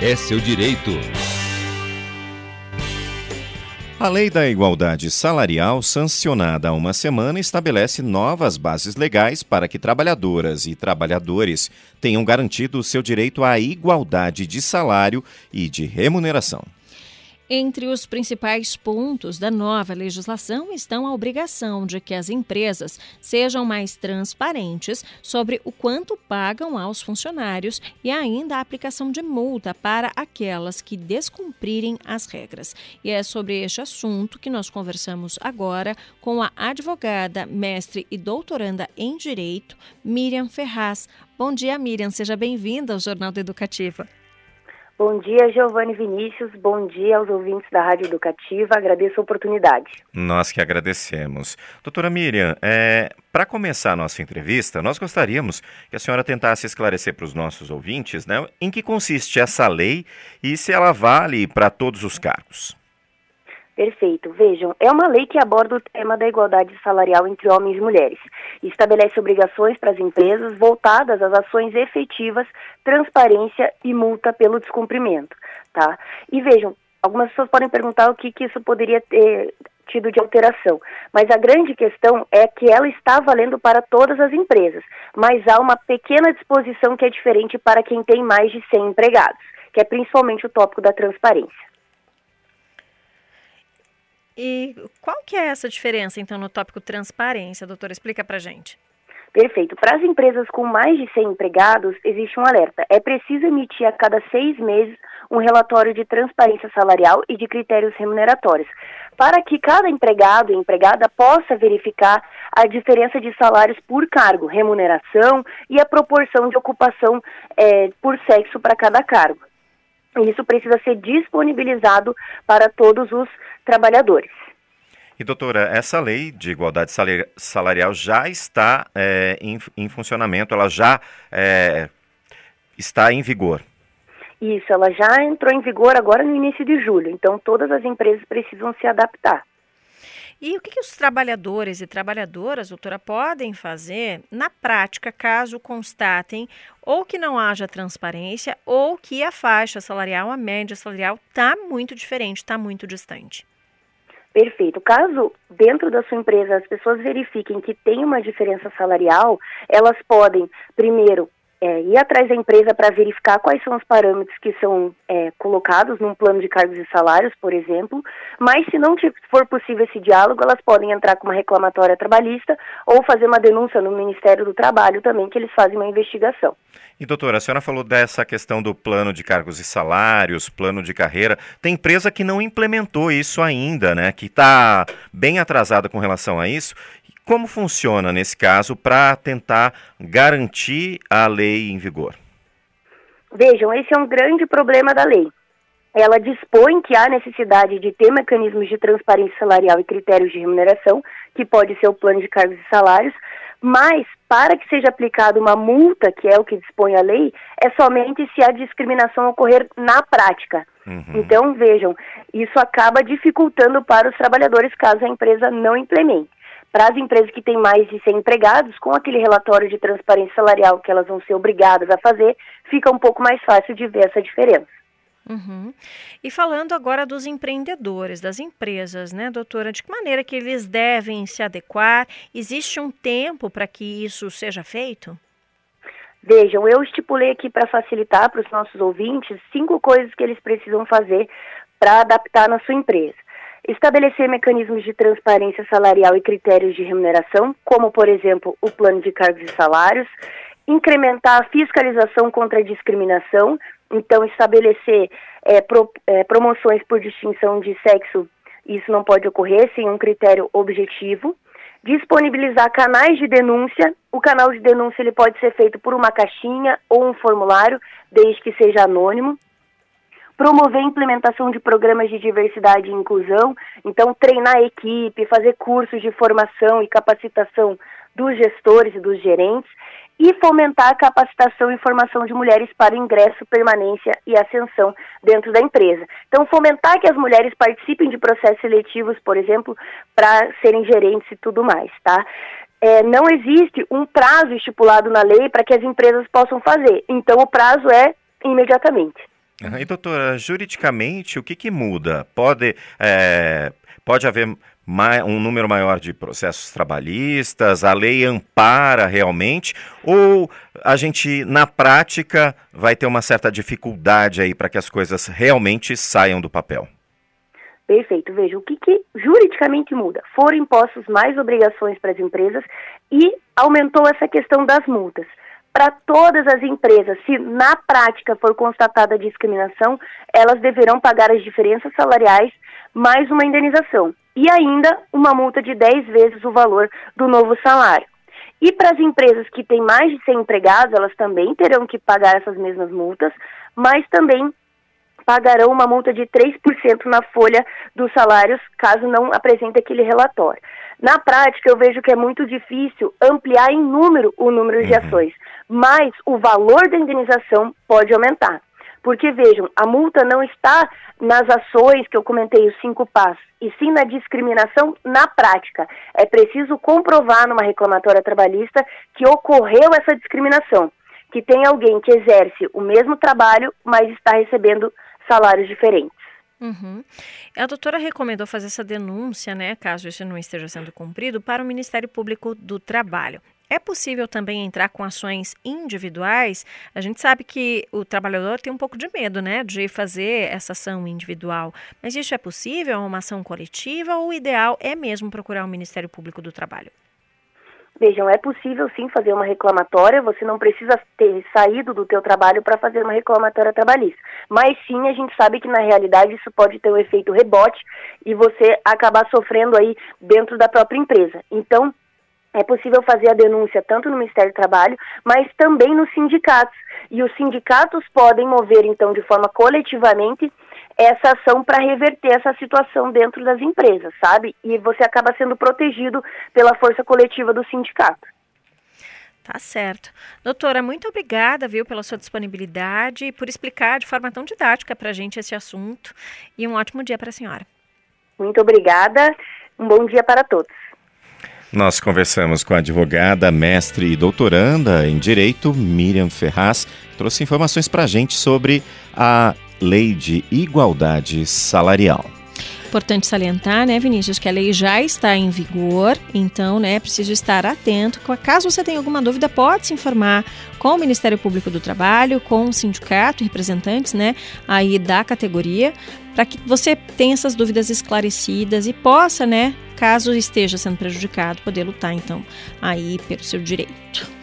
é seu direito. A Lei da Igualdade Salarial, sancionada há uma semana, estabelece novas bases legais para que trabalhadoras e trabalhadores tenham garantido o seu direito à igualdade de salário e de remuneração. Entre os principais pontos da nova legislação estão a obrigação de que as empresas sejam mais transparentes sobre o quanto pagam aos funcionários e ainda a aplicação de multa para aquelas que descumprirem as regras. E é sobre este assunto que nós conversamos agora com a advogada, mestre e doutoranda em Direito, Miriam Ferraz. Bom dia, Miriam. Seja bem-vinda ao Jornal do Educativa. Bom dia, Giovanni Vinícius. Bom dia aos ouvintes da Rádio Educativa. Agradeço a oportunidade. Nós que agradecemos. Doutora Miriam, é, para começar a nossa entrevista, nós gostaríamos que a senhora tentasse esclarecer para os nossos ouvintes né, em que consiste essa lei e se ela vale para todos os cargos. Perfeito. Vejam, é uma lei que aborda o tema da igualdade salarial entre homens e mulheres. Estabelece obrigações para as empresas voltadas às ações efetivas, transparência e multa pelo descumprimento, tá? E vejam, algumas pessoas podem perguntar o que, que isso poderia ter tido de alteração, mas a grande questão é que ela está valendo para todas as empresas, mas há uma pequena disposição que é diferente para quem tem mais de 100 empregados, que é principalmente o tópico da transparência. E qual que é essa diferença, então, no tópico transparência, doutora? Explica para gente. Perfeito. Para as empresas com mais de 100 empregados, existe um alerta. É preciso emitir a cada seis meses um relatório de transparência salarial e de critérios remuneratórios, para que cada empregado e empregada possa verificar a diferença de salários por cargo, remuneração e a proporção de ocupação é, por sexo para cada cargo. Isso precisa ser disponibilizado para todos os trabalhadores. E doutora, essa lei de igualdade salarial já está é, em, em, funcionamento, ela já é, está em vigor. Isso, ela já entrou em vigor agora no início de julho, então todas as empresas precisam se adaptar. E o que, que, os trabalhadores e trabalhadoras, doutora, podem fazer na prática caso constatem ou que não haja transparência ou que a faixa salarial, a média salarial, está muito diferente, está muito distante? Perfeito. Caso dentro da sua empresa as pessoas verifiquem que tem uma diferença salarial, elas podem, primeiro, é, ir atrás da empresa para verificar quais são os parâmetros que são é, colocados num plano de cargos e salários, por exemplo, mas se não for possível esse diálogo, elas podem entrar com uma reclamatória trabalhista ou fazer uma denúncia no Ministério do Trabalho também, que eles fazem uma investigação. E doutora, a senhora falou dessa questão do plano de cargos e salários, plano de carreira. Tem empresa que não implementou isso ainda, né? Que está bem atrasada com relação a isso. Como funciona nesse caso para tentar garantir a lei em vigor? Vejam, esse é um grande problema da lei. Ela dispõe que há necessidade de ter mecanismos de transparência salarial e critérios de remuneração, que pode ser o plano de cargos e salários, mas para que seja aplicada uma multa, que é o que dispõe a lei, é somente se a discriminação ocorrer na prática. Uhum. Então, vejam, isso acaba dificultando para os trabalhadores caso a empresa não implemente para as empresas que têm mais de 100 empregados, com aquele relatório de transparência salarial que elas vão ser obrigadas a fazer, fica um pouco mais fácil de ver essa diferença. Uhum. E falando agora dos empreendedores, das empresas, né, doutora, de que maneira que eles devem se adequar? Existe um tempo para que isso seja feito? Vejam, eu estipulei aqui para facilitar para os nossos ouvintes cinco coisas que eles precisam fazer para adaptar na sua empresa estabelecer mecanismos de transparência salarial e critérios de remuneração, como, por exemplo, o plano de cargos e salários, incrementar a fiscalização contra a discriminação, então estabelecer é, pro, é, promoções por distinção de sexo, isso não pode ocorrer sem um critério objetivo, disponibilizar canais de denúncia, o canal de denúncia ele pode ser feito por uma caixinha ou um formulário, desde que seja anônimo, promover a implementação de programas de diversidade e inclusão, então treinar a equipe, fazer cursos de formação e capacitação dos gestores e dos gerentes e fomentar a capacitação e formação de mulheres para ingresso, permanência e ascensão dentro da empresa. Então, fomentar que as mulheres participem de processos seletivos, por exemplo, para serem gerentes e tudo mais, tá? É, não existe um prazo estipulado na lei para que as empresas possam fazer. Então, o prazo é imediatamente. E doutora, juridicamente, o que, que muda? Pode, é, pode haver um número maior de processos trabalhistas, a lei ampara realmente, ou a gente, na prática, vai ter uma certa dificuldade aí para que as coisas realmente saiam do papel? Perfeito. Veja, o que, que juridicamente muda? Foram impostos mais obrigações para as empresas e aumentou essa questão das multas para todas as empresas, se na prática for constatada discriminação, elas deverão pagar as diferenças salariais mais uma indenização e ainda uma multa de 10 vezes o valor do novo salário. E para as empresas que têm mais de 100 empregados, elas também terão que pagar essas mesmas multas, mas também pagarão uma multa de 3% na folha dos salários, caso não apresente aquele relatório. Na prática, eu vejo que é muito difícil ampliar em número o número de uhum. ações, mas o valor da indenização pode aumentar. Porque vejam, a multa não está nas ações que eu comentei, os cinco passos, e sim na discriminação na prática. É preciso comprovar numa reclamatória trabalhista que ocorreu essa discriminação, que tem alguém que exerce o mesmo trabalho, mas está recebendo salários diferentes. Uhum. A doutora recomendou fazer essa denúncia, né, caso isso não esteja sendo cumprido, para o Ministério Público do Trabalho. É possível também entrar com ações individuais? A gente sabe que o trabalhador tem um pouco de medo, né, de fazer essa ação individual. Mas isso é possível? É uma ação coletiva ou o ideal é mesmo procurar o Ministério Público do Trabalho? Vejam, é possível sim fazer uma reclamatória, você não precisa ter saído do teu trabalho para fazer uma reclamatória trabalhista. Mas sim, a gente sabe que na realidade isso pode ter um efeito rebote e você acabar sofrendo aí dentro da própria empresa. Então, é possível fazer a denúncia tanto no Ministério do Trabalho, mas também nos sindicatos. E os sindicatos podem mover, então, de forma coletivamente essa ação para reverter essa situação dentro das empresas, sabe? E você acaba sendo protegido pela força coletiva do sindicato. Tá certo. Doutora, muito obrigada, viu, pela sua disponibilidade e por explicar de forma tão didática para a gente esse assunto. E um ótimo dia para a senhora. Muito obrigada. Um bom dia para todos. Nós conversamos com a advogada, mestre e doutoranda em Direito, Miriam Ferraz, que trouxe informações para a gente sobre a Lei de Igualdade Salarial. Importante salientar, né, Vinícius, que a lei já está em vigor, então, né, é preciso estar atento. Caso você tenha alguma dúvida, pode se informar com o Ministério Público do Trabalho, com o sindicato, representantes, né, aí da categoria, para que você tenha essas dúvidas esclarecidas e possa, né, caso esteja sendo prejudicado, poder lutar, então, aí pelo seu direito.